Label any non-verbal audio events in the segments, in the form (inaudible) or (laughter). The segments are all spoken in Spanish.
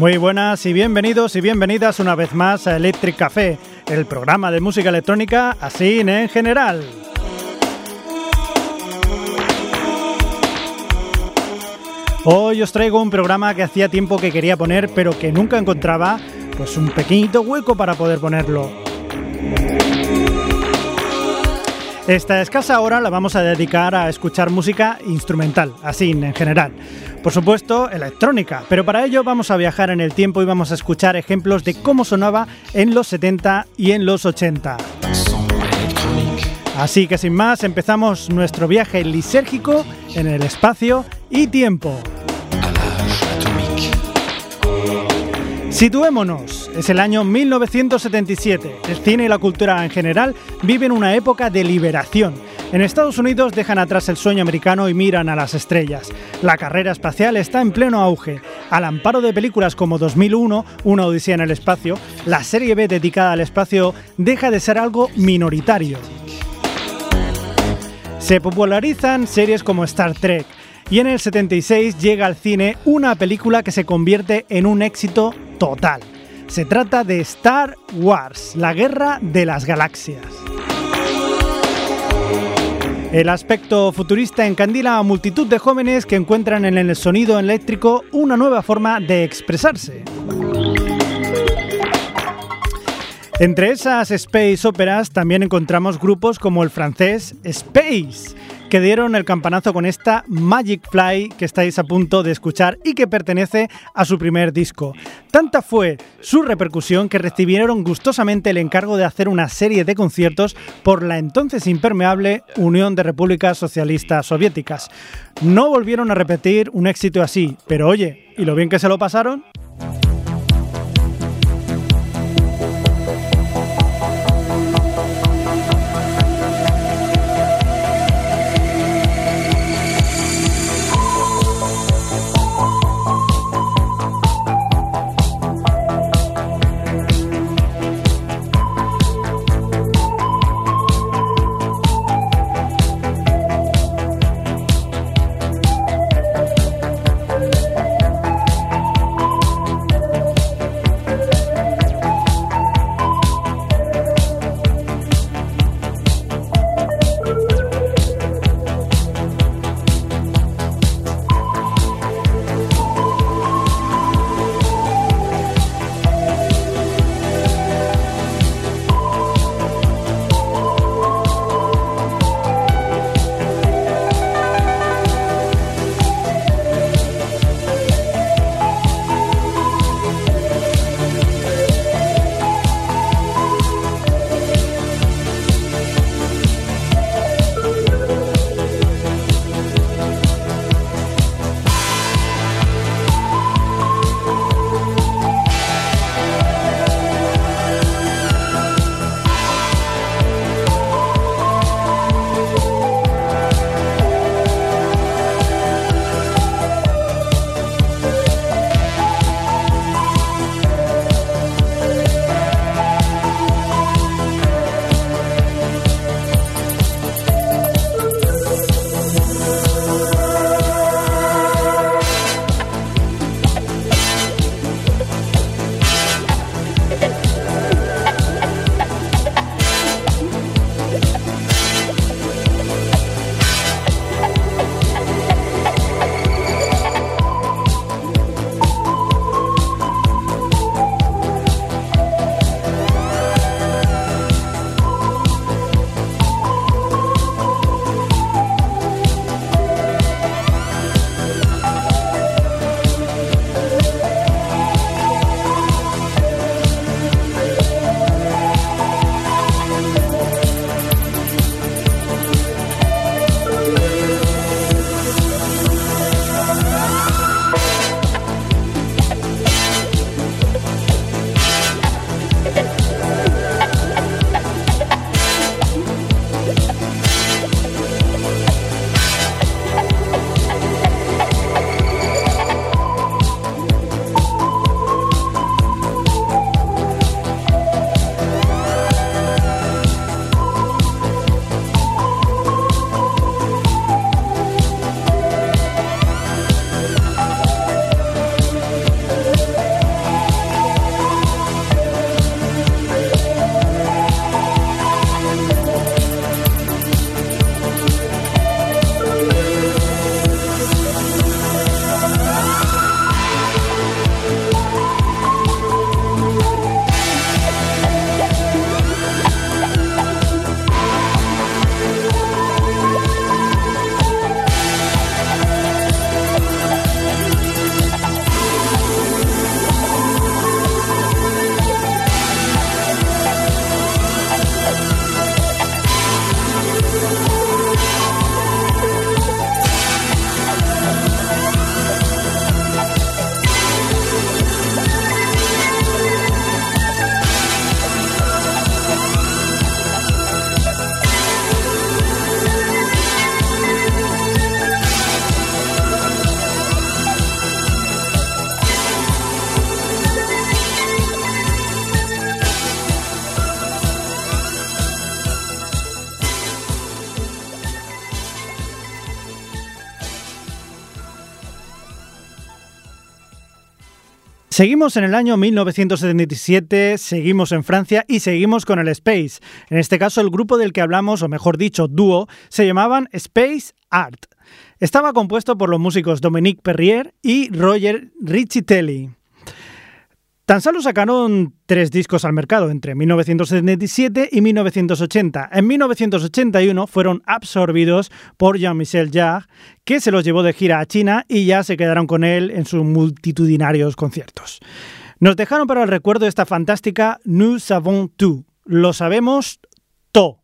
Muy buenas y bienvenidos y bienvenidas una vez más a Electric Café, el programa de música electrónica así en general. Hoy os traigo un programa que hacía tiempo que quería poner pero que nunca encontraba pues un pequeñito hueco para poder ponerlo. Esta escasa hora la vamos a dedicar a escuchar música instrumental, así en general. Por supuesto, electrónica, pero para ello vamos a viajar en el tiempo y vamos a escuchar ejemplos de cómo sonaba en los 70 y en los 80. Así que sin más, empezamos nuestro viaje lisérgico en el espacio y tiempo. Situémonos, es el año 1977. El cine y la cultura en general viven una época de liberación. En Estados Unidos dejan atrás el sueño americano y miran a las estrellas. La carrera espacial está en pleno auge. Al amparo de películas como 2001, Una Odisea en el Espacio, la serie B dedicada al espacio deja de ser algo minoritario. Se popularizan series como Star Trek, y en el 76 llega al cine una película que se convierte en un éxito total. Se trata de Star Wars, la guerra de las galaxias. El aspecto futurista encandila a multitud de jóvenes que encuentran en el sonido eléctrico una nueva forma de expresarse. Entre esas space operas también encontramos grupos como el francés Space, que dieron el campanazo con esta Magic Fly que estáis a punto de escuchar y que pertenece a su primer disco. Tanta fue su repercusión que recibieron gustosamente el encargo de hacer una serie de conciertos por la entonces impermeable Unión de Repúblicas Socialistas Soviéticas. No volvieron a repetir un éxito así, pero oye, ¿y lo bien que se lo pasaron? Seguimos en el año 1977, seguimos en Francia y seguimos con el Space. En este caso, el grupo del que hablamos, o mejor dicho, dúo, se llamaban Space Art. Estaba compuesto por los músicos Dominique Perrier y Roger Riccitelli. Tan solo sacaron tres discos al mercado entre 1977 y 1980. En 1981 fueron absorbidos por Jean-Michel Jarre, que se los llevó de gira a China y ya se quedaron con él en sus multitudinarios conciertos. Nos dejaron para el recuerdo esta fantástica Nous savons tout. Lo sabemos todo.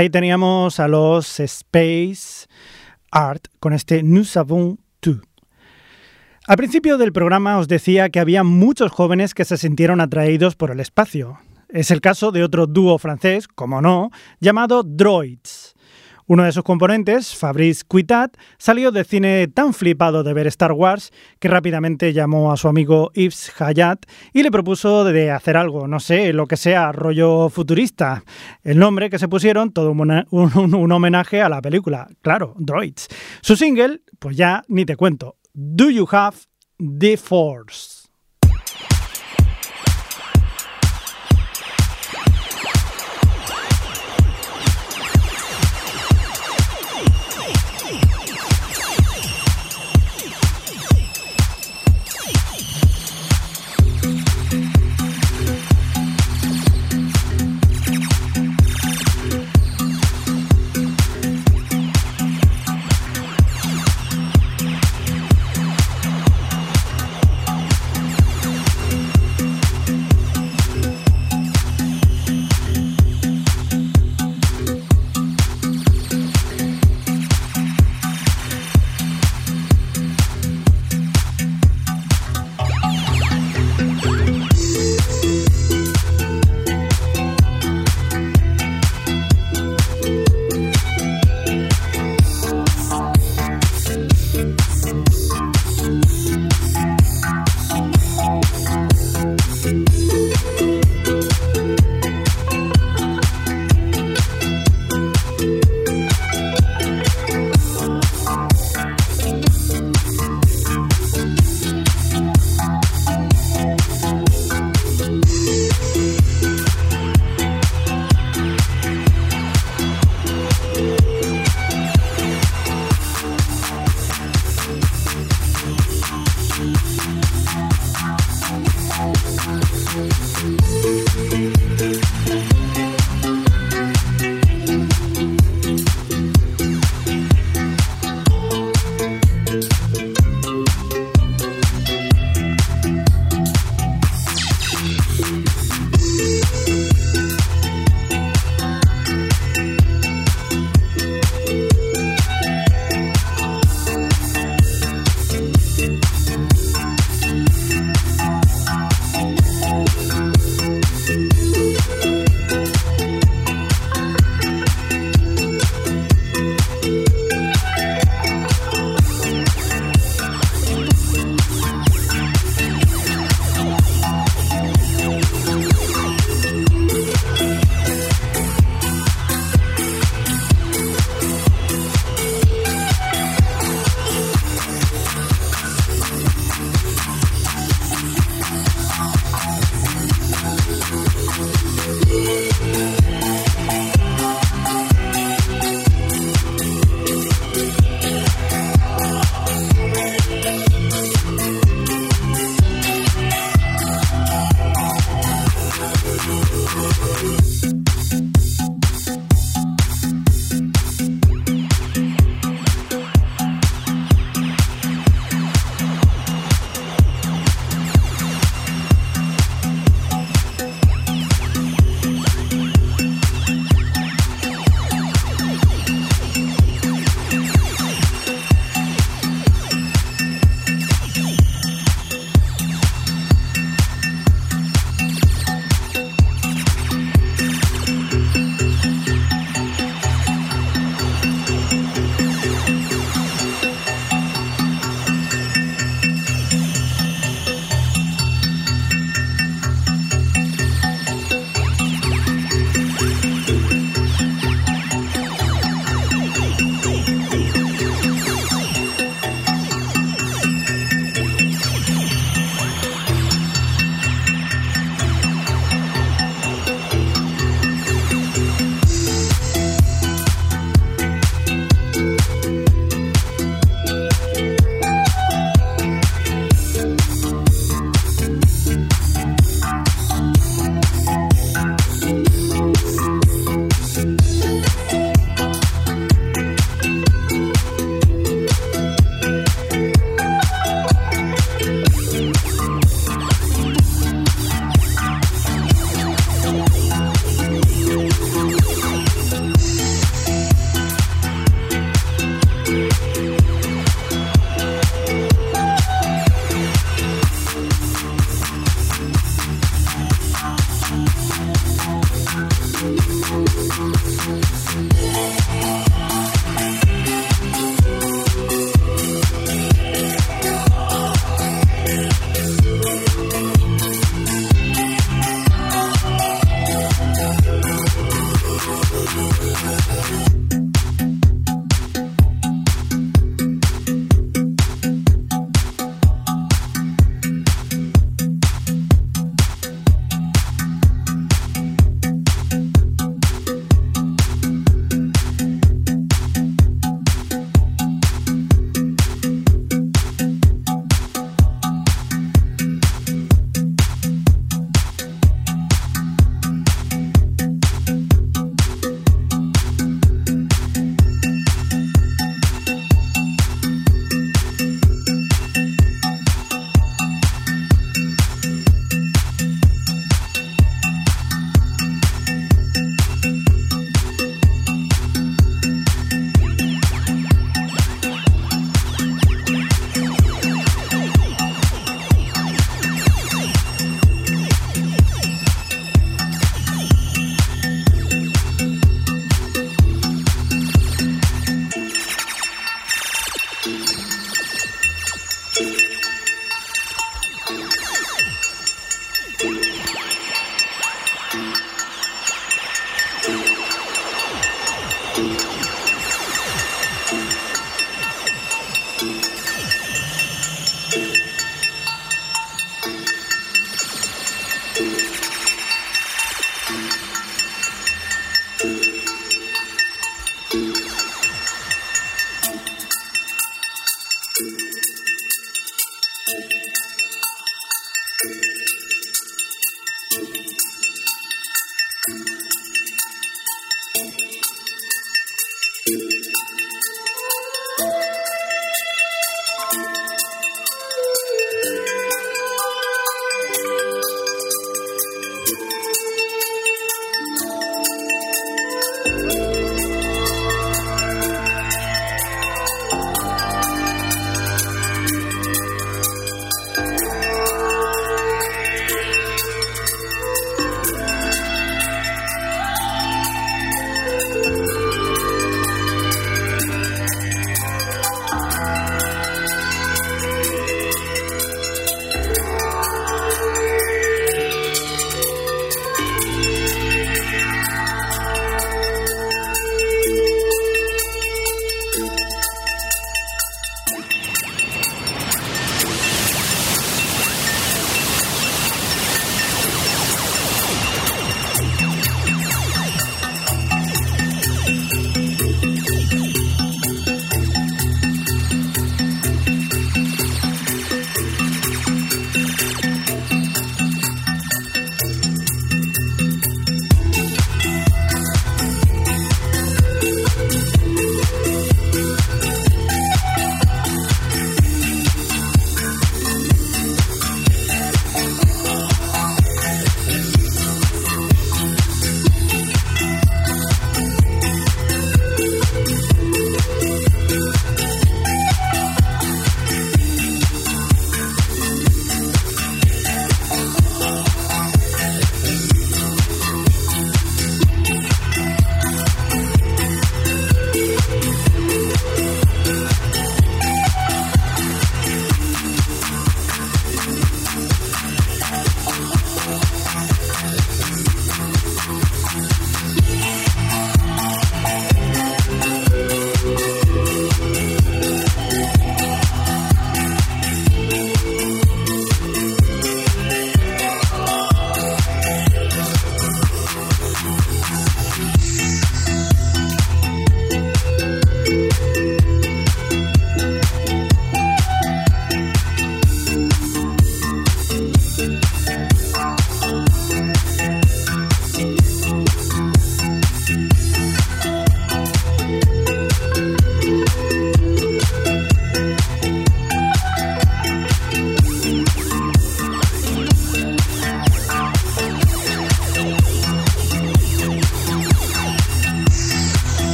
Ahí teníamos a los Space Art con este Nous avons tout. Al principio del programa os decía que había muchos jóvenes que se sintieron atraídos por el espacio. Es el caso de otro dúo francés, como no, llamado Droids. Uno de sus componentes, Fabrice Cuitat, salió del cine tan flipado de ver Star Wars que rápidamente llamó a su amigo Yves Hayat y le propuso de hacer algo, no sé, lo que sea, rollo futurista. El nombre que se pusieron, todo un, (laughs) un homenaje a la película, claro, Droids. Su single, pues ya ni te cuento, Do You Have the Force?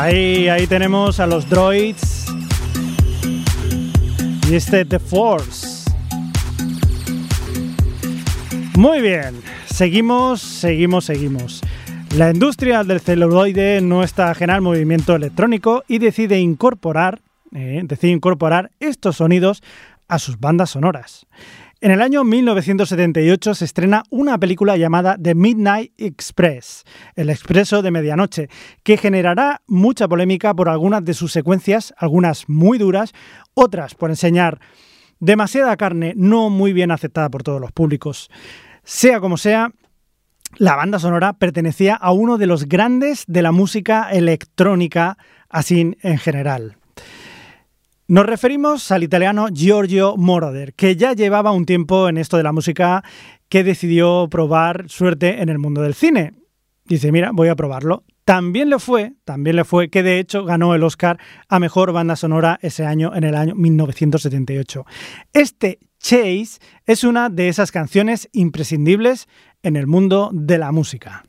Ahí, ahí tenemos a los droids. Y este The Force. Muy bien, seguimos, seguimos, seguimos. La industria del celuloide no está ajena al movimiento electrónico y decide incorporar, eh, decide incorporar estos sonidos a sus bandas sonoras. En el año 1978 se estrena una película llamada The Midnight Express, el expreso de medianoche, que generará mucha polémica por algunas de sus secuencias, algunas muy duras, otras por enseñar demasiada carne no muy bien aceptada por todos los públicos. Sea como sea, la banda sonora pertenecía a uno de los grandes de la música electrónica, así en general. Nos referimos al italiano Giorgio Moroder, que ya llevaba un tiempo en esto de la música, que decidió probar suerte en el mundo del cine. Dice, mira, voy a probarlo. También le fue, también le fue que de hecho ganó el Oscar a mejor banda sonora ese año, en el año 1978. Este Chase es una de esas canciones imprescindibles en el mundo de la música.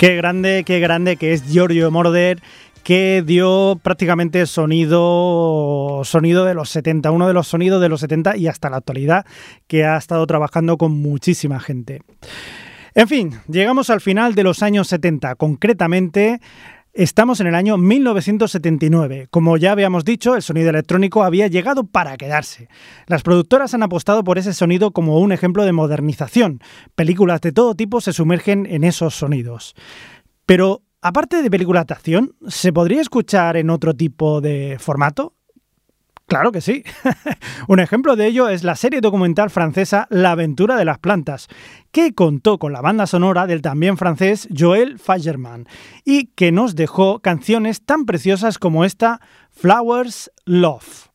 Qué grande, qué grande que es Giorgio Moroder que dio prácticamente sonido, sonido de los 70, uno de los sonidos de los 70 y hasta la actualidad, que ha estado trabajando con muchísima gente. En fin, llegamos al final de los años 70, concretamente Estamos en el año 1979. Como ya habíamos dicho, el sonido electrónico había llegado para quedarse. Las productoras han apostado por ese sonido como un ejemplo de modernización. Películas de todo tipo se sumergen en esos sonidos. Pero Aparte de películas de acción, ¿se podría escuchar en otro tipo de formato? Claro que sí. (laughs) Un ejemplo de ello es la serie documental francesa La aventura de las plantas, que contó con la banda sonora del también francés Joël Fagerman y que nos dejó canciones tan preciosas como esta Flowers Love.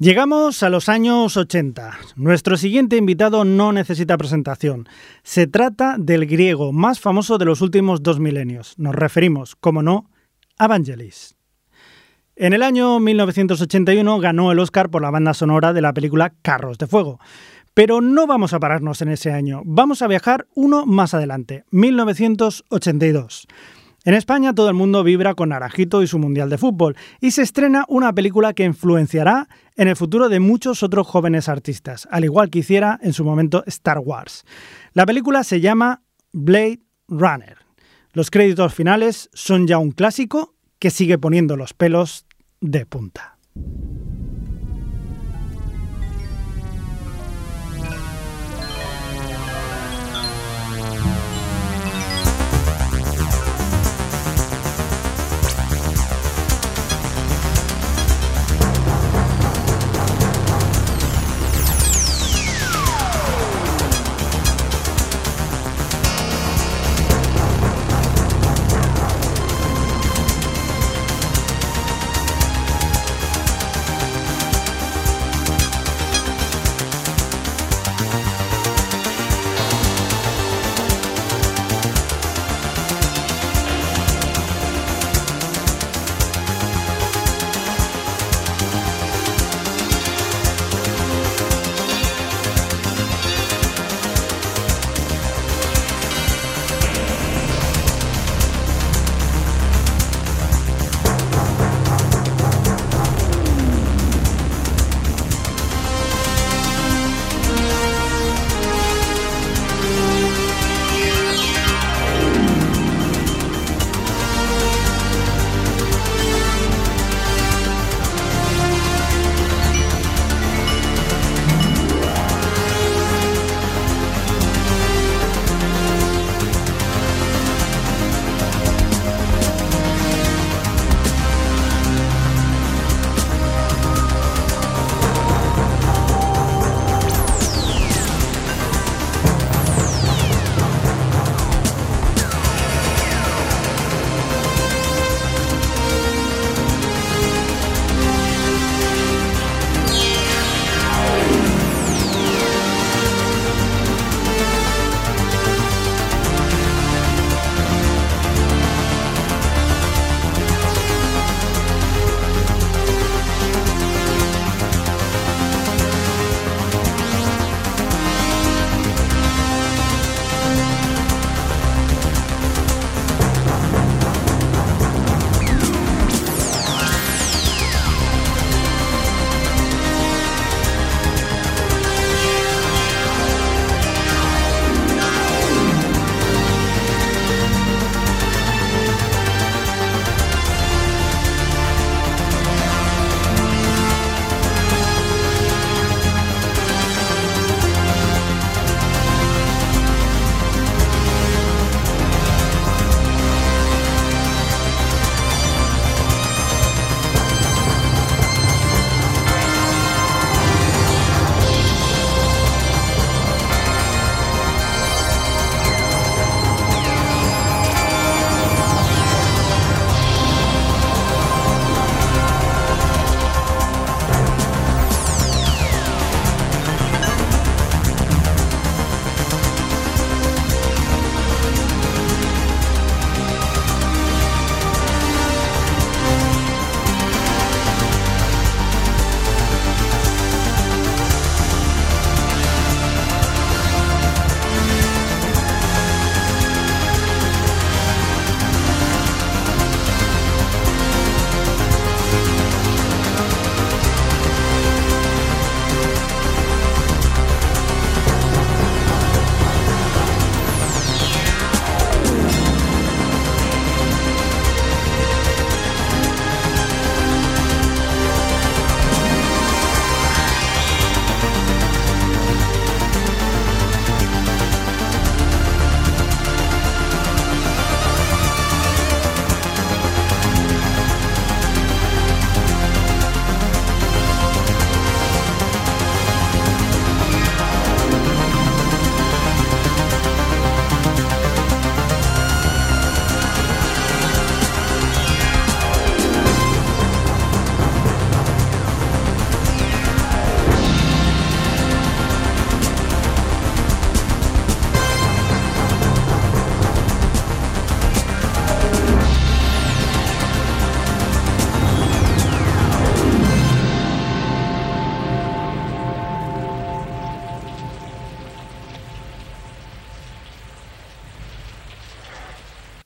Llegamos a los años 80. Nuestro siguiente invitado no necesita presentación. Se trata del griego más famoso de los últimos dos milenios. Nos referimos, como no, a Vangelis. En el año 1981 ganó el Oscar por la banda sonora de la película Carros de Fuego. Pero no vamos a pararnos en ese año, vamos a viajar uno más adelante, 1982. En España todo el mundo vibra con Naranjito y su Mundial de Fútbol, y se estrena una película que influenciará en el futuro de muchos otros jóvenes artistas, al igual que hiciera en su momento Star Wars. La película se llama Blade Runner. Los créditos finales son ya un clásico que sigue poniendo los pelos de punta.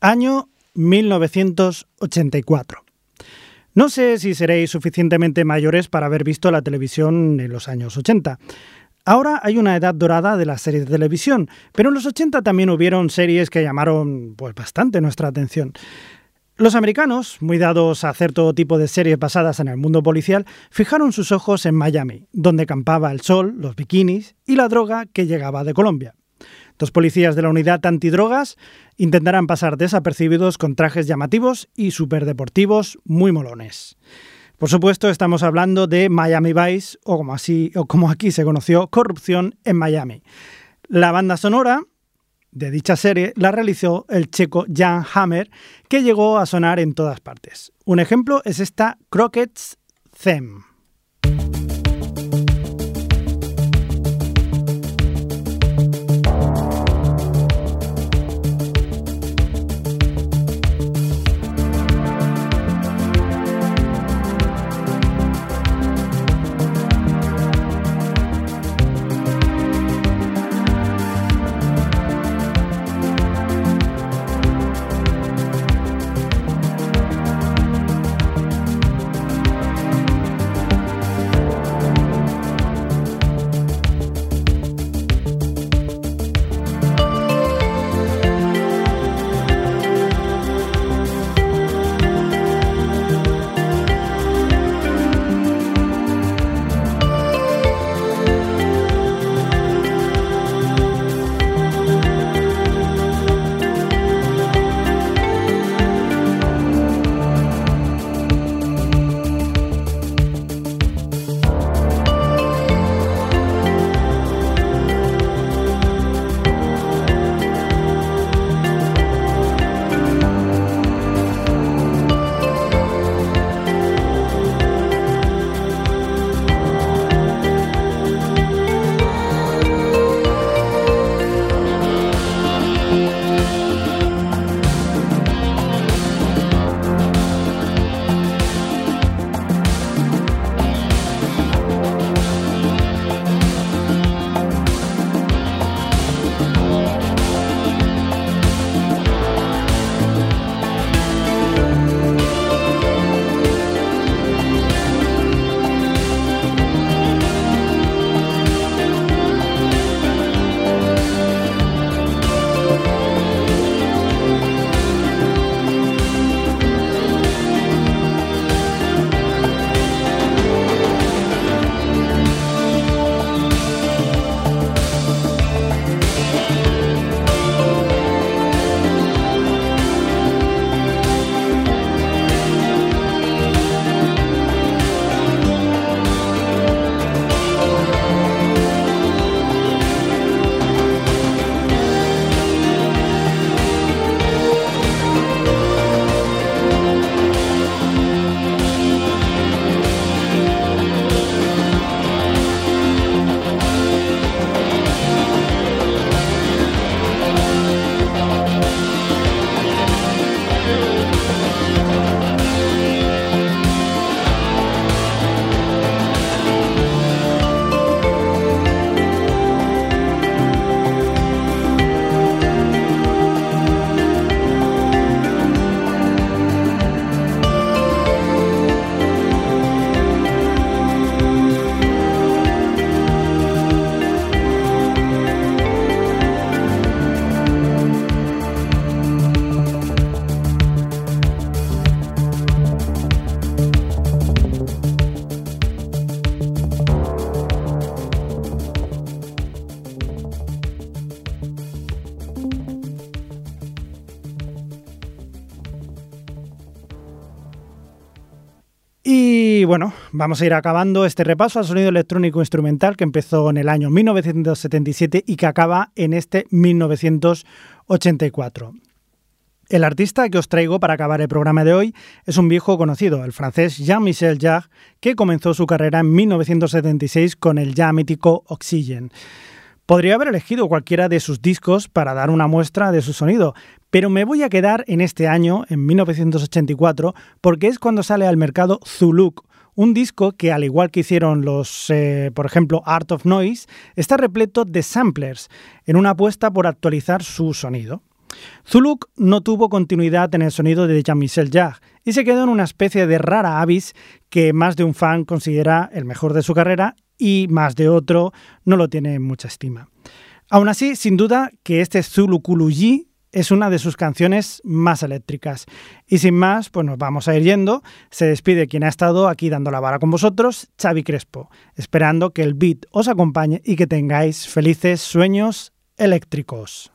Año 1984. No sé si seréis suficientemente mayores para haber visto la televisión en los años 80. Ahora hay una edad dorada de las series de televisión, pero en los 80 también hubieron series que llamaron pues bastante nuestra atención. Los americanos, muy dados a hacer todo tipo de series basadas en el mundo policial, fijaron sus ojos en Miami, donde campaba el sol, los bikinis y la droga que llegaba de Colombia. Dos policías de la unidad antidrogas intentarán pasar desapercibidos con trajes llamativos y superdeportivos muy molones. Por supuesto, estamos hablando de Miami Vice, o como, así, o como aquí se conoció, Corrupción en Miami. La banda sonora de dicha serie la realizó el checo Jan Hammer, que llegó a sonar en todas partes. Un ejemplo es esta Crockett's Theme. Vamos a ir acabando este repaso al sonido electrónico instrumental que empezó en el año 1977 y que acaba en este 1984. El artista que os traigo para acabar el programa de hoy es un viejo conocido, el francés Jean-Michel Jarre, que comenzó su carrera en 1976 con el ya mítico Oxygen. Podría haber elegido cualquiera de sus discos para dar una muestra de su sonido, pero me voy a quedar en este año, en 1984, porque es cuando sale al mercado Zuluk, un disco que, al igual que hicieron los, eh, por ejemplo, Art of Noise, está repleto de samplers, en una apuesta por actualizar su sonido. Zuluk no tuvo continuidad en el sonido de Jean-Michel Jarre y se quedó en una especie de rara avis que más de un fan considera el mejor de su carrera y más de otro no lo tiene en mucha estima. Aún así, sin duda que este Zulukuluji es una de sus canciones más eléctricas. Y sin más, pues nos vamos a ir yendo. Se despide quien ha estado aquí dando la vara con vosotros, Xavi Crespo, esperando que el beat os acompañe y que tengáis felices sueños eléctricos.